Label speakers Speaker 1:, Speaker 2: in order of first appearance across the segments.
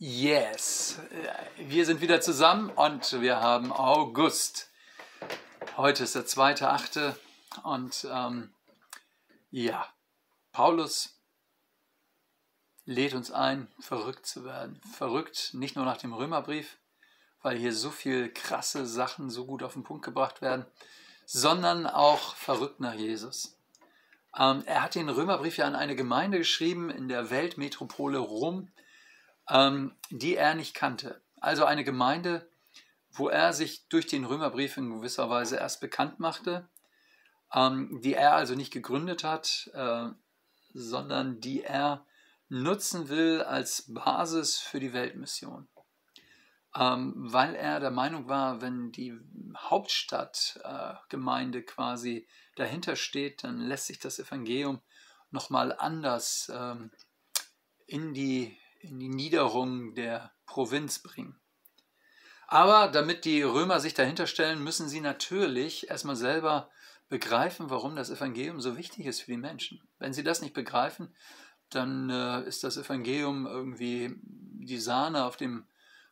Speaker 1: Yes, wir sind wieder zusammen und wir haben August. Heute ist der zweite, achte und ähm, ja, Paulus lädt uns ein, verrückt zu werden. Verrückt nicht nur nach dem Römerbrief, weil hier so viele krasse Sachen so gut auf den Punkt gebracht werden, sondern auch verrückt nach Jesus. Ähm, er hat den Römerbrief ja an eine Gemeinde geschrieben in der Weltmetropole Rom ähm, die er nicht kannte. Also eine Gemeinde, wo er sich durch den Römerbrief in gewisser Weise erst bekannt machte, ähm, die er also nicht gegründet hat, äh, sondern die er nutzen will als Basis für die Weltmission. Ähm, weil er der Meinung war, wenn die Hauptstadtgemeinde äh, quasi dahinter steht, dann lässt sich das Evangelium nochmal anders ähm, in die in die Niederung der Provinz bringen. Aber damit die Römer sich dahinter stellen, müssen sie natürlich erstmal selber begreifen, warum das Evangelium so wichtig ist für die Menschen. Wenn sie das nicht begreifen, dann äh, ist das Evangelium irgendwie die Sahne auf dem,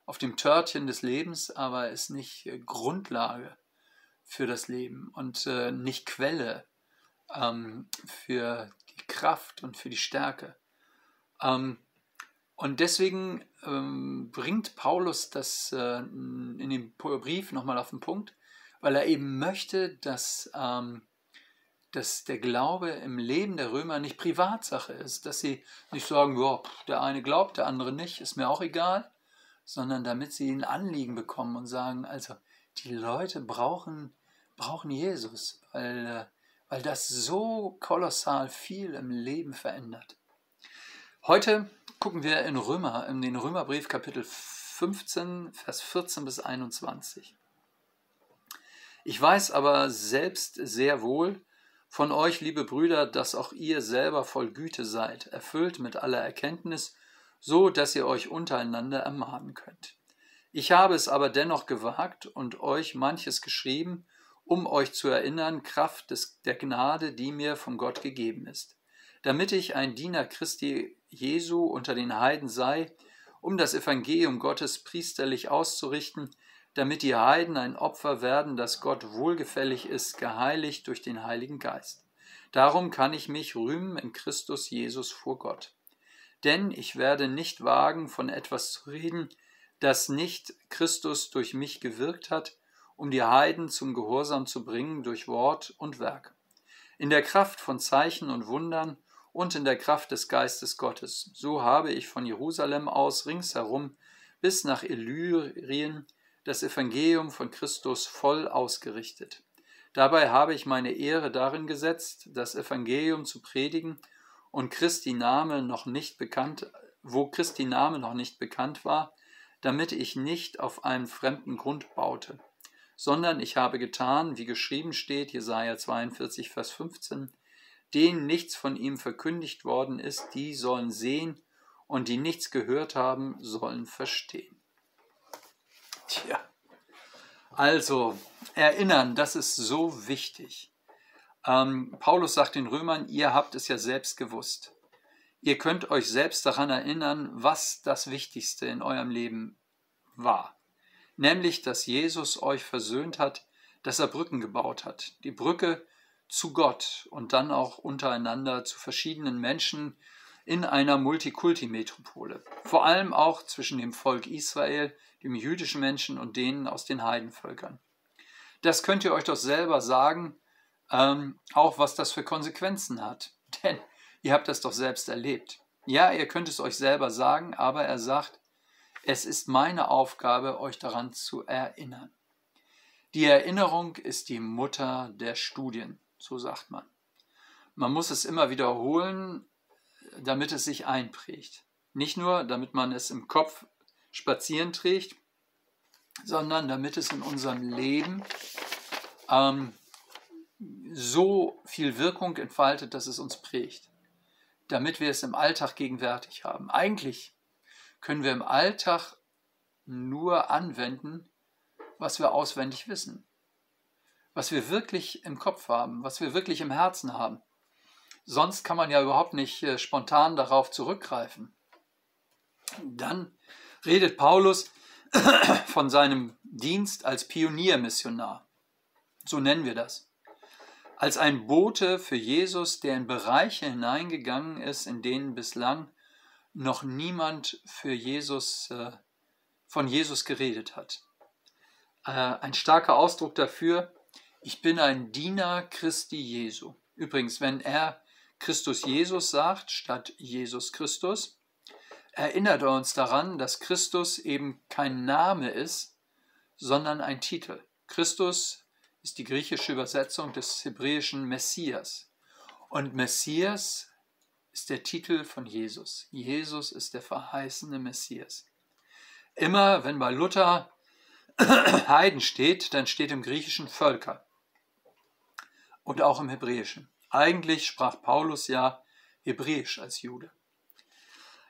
Speaker 1: auf dem Törtchen des Lebens, aber ist nicht äh, Grundlage für das Leben und äh, nicht Quelle ähm, für die Kraft und für die Stärke. Ähm, und deswegen ähm, bringt Paulus das äh, in dem Brief nochmal auf den Punkt, weil er eben möchte, dass, ähm, dass der Glaube im Leben der Römer nicht Privatsache ist, dass sie nicht sagen, ja, der eine glaubt, der andere nicht, ist mir auch egal, sondern damit sie ein Anliegen bekommen und sagen, also die Leute brauchen, brauchen Jesus, weil, äh, weil das so kolossal viel im Leben verändert. Heute gucken wir in Römer, in den Römerbrief Kapitel 15, Vers 14 bis 21. Ich weiß aber selbst sehr wohl von euch, liebe Brüder, dass auch ihr selber voll Güte seid, erfüllt mit aller Erkenntnis, so dass ihr euch untereinander ermahnen könnt. Ich habe es aber dennoch gewagt und euch manches geschrieben, um euch zu erinnern, Kraft des, der Gnade, die mir von Gott gegeben ist, damit ich ein Diener Christi Jesu unter den Heiden sei, um das Evangelium Gottes priesterlich auszurichten, damit die Heiden ein Opfer werden, das Gott wohlgefällig ist, geheiligt durch den Heiligen Geist. Darum kann ich mich rühmen in Christus Jesus vor Gott. Denn ich werde nicht wagen, von etwas zu reden, das nicht Christus durch mich gewirkt hat, um die Heiden zum Gehorsam zu bringen durch Wort und Werk. In der Kraft von Zeichen und Wundern und in der Kraft des Geistes Gottes. So habe ich von Jerusalem aus ringsherum bis nach Illyrien das Evangelium von Christus voll ausgerichtet. Dabei habe ich meine Ehre darin gesetzt, das Evangelium zu predigen und Christi Name noch nicht bekannt, wo Christi Name noch nicht bekannt war, damit ich nicht auf einem fremden Grund baute, sondern ich habe getan, wie geschrieben steht, Jesaja 42, Vers 15, denen nichts von ihm verkündigt worden ist, die sollen sehen und die nichts gehört haben, sollen verstehen. Tja, also erinnern, das ist so wichtig. Ähm, Paulus sagt den Römern, ihr habt es ja selbst gewusst. Ihr könnt euch selbst daran erinnern, was das Wichtigste in eurem Leben war. Nämlich, dass Jesus euch versöhnt hat, dass er Brücken gebaut hat. Die Brücke zu Gott und dann auch untereinander zu verschiedenen Menschen in einer Multikulti-Metropole. Vor allem auch zwischen dem Volk Israel, dem jüdischen Menschen und denen aus den Heidenvölkern. Das könnt ihr euch doch selber sagen, ähm, auch was das für Konsequenzen hat. Denn ihr habt das doch selbst erlebt. Ja, ihr könnt es euch selber sagen, aber er sagt, es ist meine Aufgabe, euch daran zu erinnern. Die Erinnerung ist die Mutter der Studien so sagt man. Man muss es immer wiederholen, damit es sich einprägt. Nicht nur, damit man es im Kopf spazieren trägt, sondern damit es in unserem Leben ähm, so viel Wirkung entfaltet, dass es uns prägt. Damit wir es im Alltag gegenwärtig haben. Eigentlich können wir im Alltag nur anwenden, was wir auswendig wissen was wir wirklich im Kopf haben, was wir wirklich im Herzen haben. Sonst kann man ja überhaupt nicht äh, spontan darauf zurückgreifen. Dann redet Paulus von seinem Dienst als Pioniermissionar. So nennen wir das. Als ein Bote für Jesus, der in Bereiche hineingegangen ist, in denen bislang noch niemand für Jesus, äh, von Jesus geredet hat. Äh, ein starker Ausdruck dafür, ich bin ein Diener Christi Jesu. Übrigens, wenn er Christus Jesus sagt, statt Jesus Christus, erinnert er uns daran, dass Christus eben kein Name ist, sondern ein Titel. Christus ist die griechische Übersetzung des hebräischen Messias. Und Messias ist der Titel von Jesus. Jesus ist der verheißene Messias. Immer wenn bei Luther Heiden steht, dann steht im Griechischen Völker und auch im Hebräischen. Eigentlich sprach Paulus ja Hebräisch als Jude.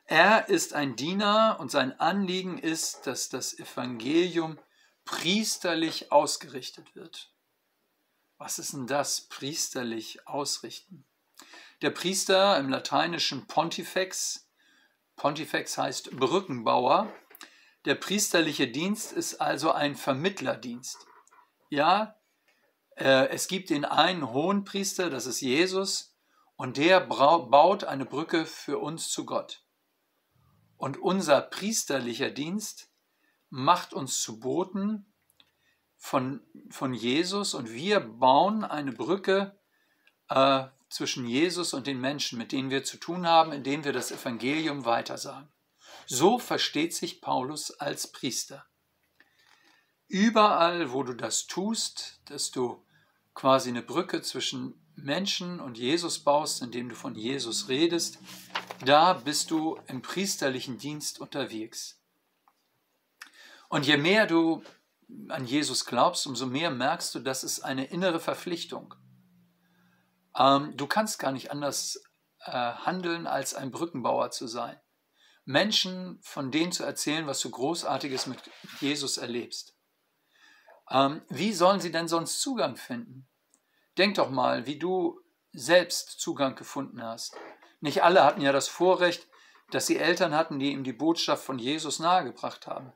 Speaker 1: Er ist ein Diener und sein Anliegen ist, dass das Evangelium priesterlich ausgerichtet wird. Was ist denn das, priesterlich ausrichten? Der Priester im lateinischen Pontifex, Pontifex heißt Brückenbauer, der priesterliche Dienst ist also ein Vermittlerdienst. Ja, es gibt den einen hohen Priester, das ist Jesus, und der baut eine Brücke für uns zu Gott. Und unser priesterlicher Dienst macht uns zu Boten von, von Jesus und wir bauen eine Brücke äh, zwischen Jesus und den Menschen, mit denen wir zu tun haben, indem wir das Evangelium weitersagen. So versteht sich Paulus als Priester. Überall, wo du das tust, dass du quasi eine Brücke zwischen Menschen und Jesus baust, indem du von Jesus redest, da bist du im priesterlichen Dienst unterwegs. Und je mehr du an Jesus glaubst, umso mehr merkst du, das ist eine innere Verpflichtung. Ähm, du kannst gar nicht anders äh, handeln, als ein Brückenbauer zu sein. Menschen von denen zu erzählen, was du Großartiges mit Jesus erlebst. Ähm, wie sollen sie denn sonst Zugang finden? Denk doch mal, wie du selbst Zugang gefunden hast. Nicht alle hatten ja das Vorrecht, dass sie Eltern hatten, die ihm die Botschaft von Jesus nahegebracht haben.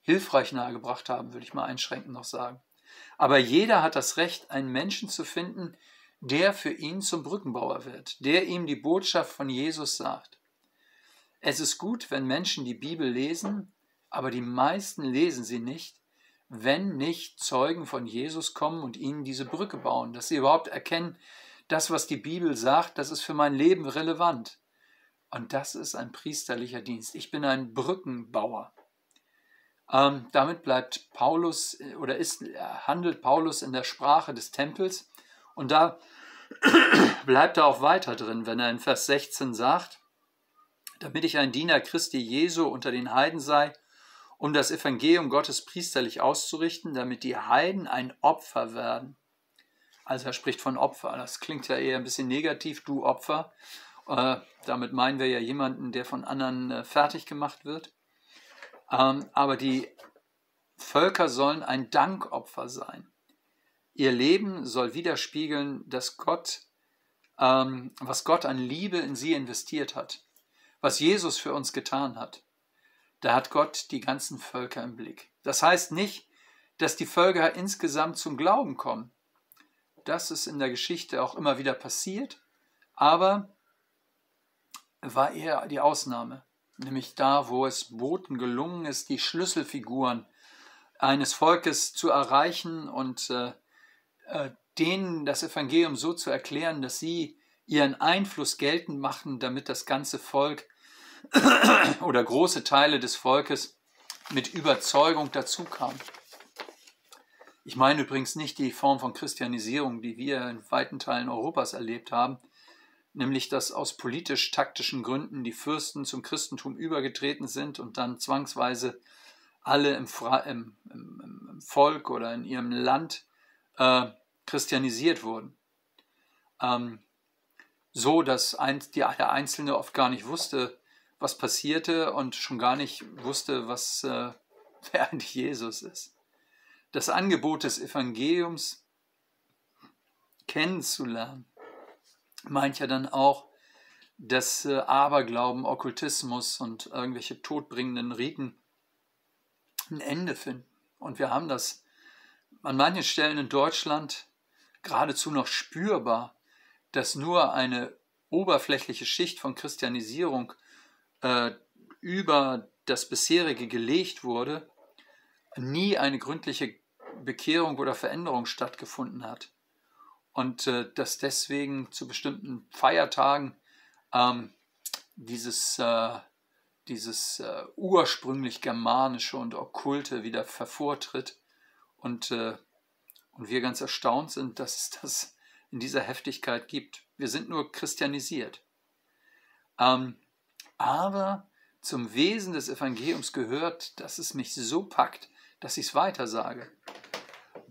Speaker 1: Hilfreich nahegebracht haben, würde ich mal einschränkend noch sagen. Aber jeder hat das Recht, einen Menschen zu finden, der für ihn zum Brückenbauer wird, der ihm die Botschaft von Jesus sagt. Es ist gut, wenn Menschen die Bibel lesen, aber die meisten lesen sie nicht, wenn nicht Zeugen von Jesus kommen und ihnen diese Brücke bauen, dass sie überhaupt erkennen, das, was die Bibel sagt, das ist für mein Leben relevant. Und das ist ein priesterlicher Dienst. Ich bin ein Brückenbauer. Ähm, damit bleibt Paulus äh, oder ist, äh, handelt Paulus in der Sprache des Tempels. Und da bleibt er auch weiter drin, wenn er in Vers 16 sagt, damit ich ein Diener Christi Jesu unter den Heiden sei um das Evangelium Gottes priesterlich auszurichten, damit die Heiden ein Opfer werden. Also er spricht von Opfer. Das klingt ja eher ein bisschen negativ, du Opfer. Äh, damit meinen wir ja jemanden, der von anderen äh, fertig gemacht wird. Ähm, aber die Völker sollen ein Dankopfer sein. Ihr Leben soll widerspiegeln, dass Gott, ähm, was Gott an Liebe in sie investiert hat, was Jesus für uns getan hat da hat Gott die ganzen Völker im Blick. Das heißt nicht, dass die Völker insgesamt zum Glauben kommen. Das ist in der Geschichte auch immer wieder passiert, aber war eher die Ausnahme. Nämlich da, wo es Boten gelungen ist, die Schlüsselfiguren eines Volkes zu erreichen und äh, äh, denen das Evangelium so zu erklären, dass sie ihren Einfluss geltend machen, damit das ganze Volk oder große Teile des Volkes mit Überzeugung dazu kamen. Ich meine übrigens nicht die Form von Christianisierung, die wir in weiten Teilen Europas erlebt haben, nämlich dass aus politisch-taktischen Gründen die Fürsten zum Christentum übergetreten sind und dann zwangsweise alle im, im, im, im Volk oder in ihrem Land äh, christianisiert wurden. Ähm, so, dass ein, die, der Einzelne oft gar nicht wusste, was passierte und schon gar nicht wusste, was äh, wer eigentlich Jesus ist. Das Angebot des Evangeliums kennenzulernen, meint ja dann auch, dass äh, Aberglauben, Okkultismus und irgendwelche todbringenden Riten ein Ende finden. Und wir haben das an manchen Stellen in Deutschland geradezu noch spürbar, dass nur eine oberflächliche Schicht von Christianisierung äh, über das bisherige gelegt wurde, nie eine gründliche Bekehrung oder Veränderung stattgefunden hat. Und äh, dass deswegen zu bestimmten Feiertagen ähm, dieses, äh, dieses äh, ursprünglich germanische und okkulte wieder hervortritt und, äh, und wir ganz erstaunt sind, dass es das in dieser Heftigkeit gibt. Wir sind nur christianisiert. Ähm, aber zum Wesen des Evangeliums gehört, dass es mich so packt, dass ich es weitersage.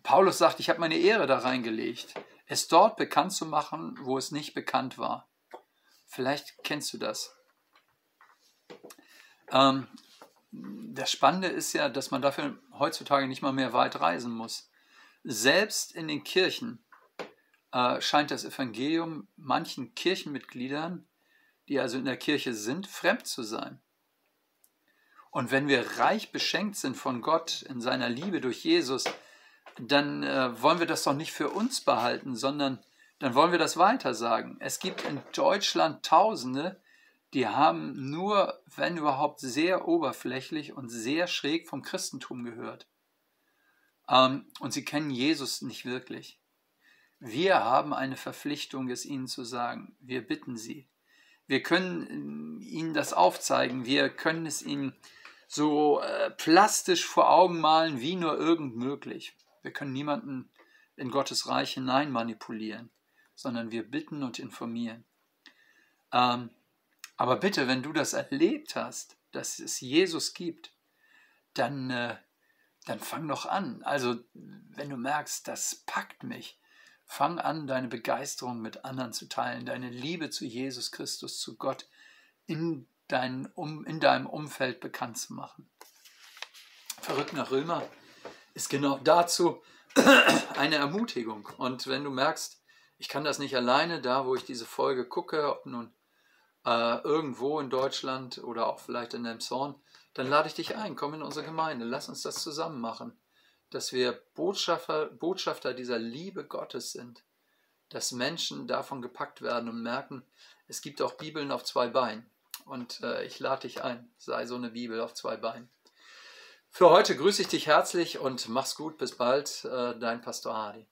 Speaker 1: Paulus sagt, ich habe meine Ehre da reingelegt, es dort bekannt zu machen, wo es nicht bekannt war. Vielleicht kennst du das. Ähm, das Spannende ist ja, dass man dafür heutzutage nicht mal mehr weit reisen muss. Selbst in den Kirchen äh, scheint das Evangelium manchen Kirchenmitgliedern, die also in der Kirche sind, fremd zu sein. Und wenn wir reich beschenkt sind von Gott in seiner Liebe durch Jesus, dann äh, wollen wir das doch nicht für uns behalten, sondern dann wollen wir das weiter sagen. Es gibt in Deutschland Tausende, die haben nur, wenn überhaupt, sehr oberflächlich und sehr schräg vom Christentum gehört. Ähm, und sie kennen Jesus nicht wirklich. Wir haben eine Verpflichtung, es ihnen zu sagen. Wir bitten sie. Wir können äh, ihnen das aufzeigen. Wir können es ihnen so äh, plastisch vor Augen malen, wie nur irgend möglich. Wir können niemanden in Gottes Reich hinein manipulieren sondern wir bitten und informieren. Ähm, aber bitte, wenn du das erlebt hast, dass es Jesus gibt, dann, äh, dann fang doch an. Also, wenn du merkst, das packt mich, fang an, deine Begeisterung mit anderen zu teilen, deine Liebe zu Jesus Christus, zu Gott in, dein, um, in deinem Umfeld bekannt zu machen. Verrückt nach Römer ist genau dazu eine Ermutigung. Und wenn du merkst, ich kann das nicht alleine, da wo ich diese Folge gucke, ob nun äh, irgendwo in Deutschland oder auch vielleicht in Elmshorn, dann lade ich dich ein, komm in unsere Gemeinde, lass uns das zusammen machen, dass wir Botschafter, Botschafter dieser Liebe Gottes sind, dass Menschen davon gepackt werden und merken, es gibt auch Bibeln auf zwei Beinen. Und äh, ich lade dich ein, sei so eine Bibel auf zwei Beinen. Für heute grüße ich dich herzlich und mach's gut, bis bald, äh, dein Pastor Hardy.